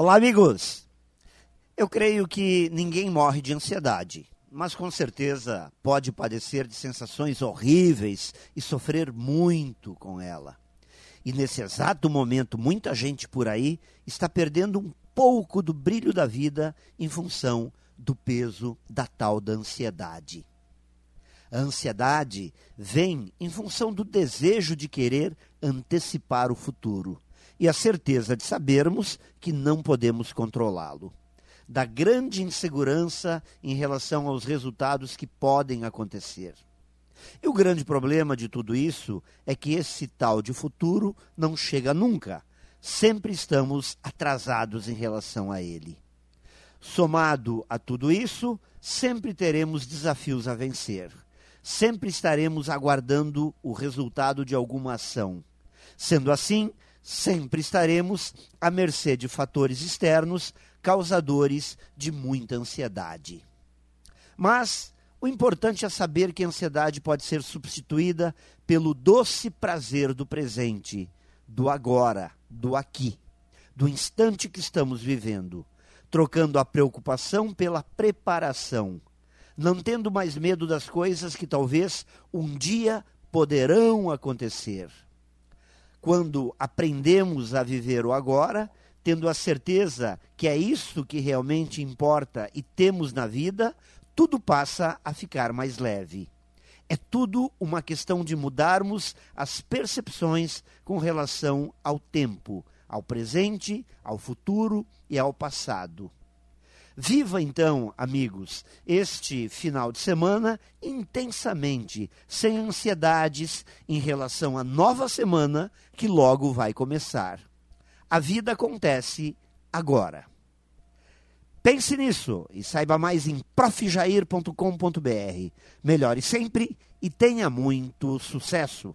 Olá, amigos! Eu creio que ninguém morre de ansiedade, mas com certeza pode padecer de sensações horríveis e sofrer muito com ela. E nesse exato momento, muita gente por aí está perdendo um pouco do brilho da vida em função do peso da tal da ansiedade. A ansiedade vem em função do desejo de querer antecipar o futuro e a certeza de sabermos que não podemos controlá-lo. Da grande insegurança em relação aos resultados que podem acontecer. E o grande problema de tudo isso é que esse tal de futuro não chega nunca. Sempre estamos atrasados em relação a ele. Somado a tudo isso, sempre teremos desafios a vencer. Sempre estaremos aguardando o resultado de alguma ação. Sendo assim, sempre estaremos à mercê de fatores externos causadores de muita ansiedade. Mas o importante é saber que a ansiedade pode ser substituída pelo doce prazer do presente, do agora, do aqui, do instante que estamos vivendo, trocando a preocupação pela preparação, não tendo mais medo das coisas que talvez um dia poderão acontecer quando aprendemos a viver o agora, tendo a certeza que é isso que realmente importa e temos na vida, tudo passa a ficar mais leve. É tudo uma questão de mudarmos as percepções com relação ao tempo, ao presente, ao futuro e ao passado. Viva então, amigos, este final de semana intensamente, sem ansiedades em relação à nova semana que logo vai começar. A vida acontece agora. Pense nisso e saiba mais em profjair.com.br. Melhore sempre e tenha muito sucesso.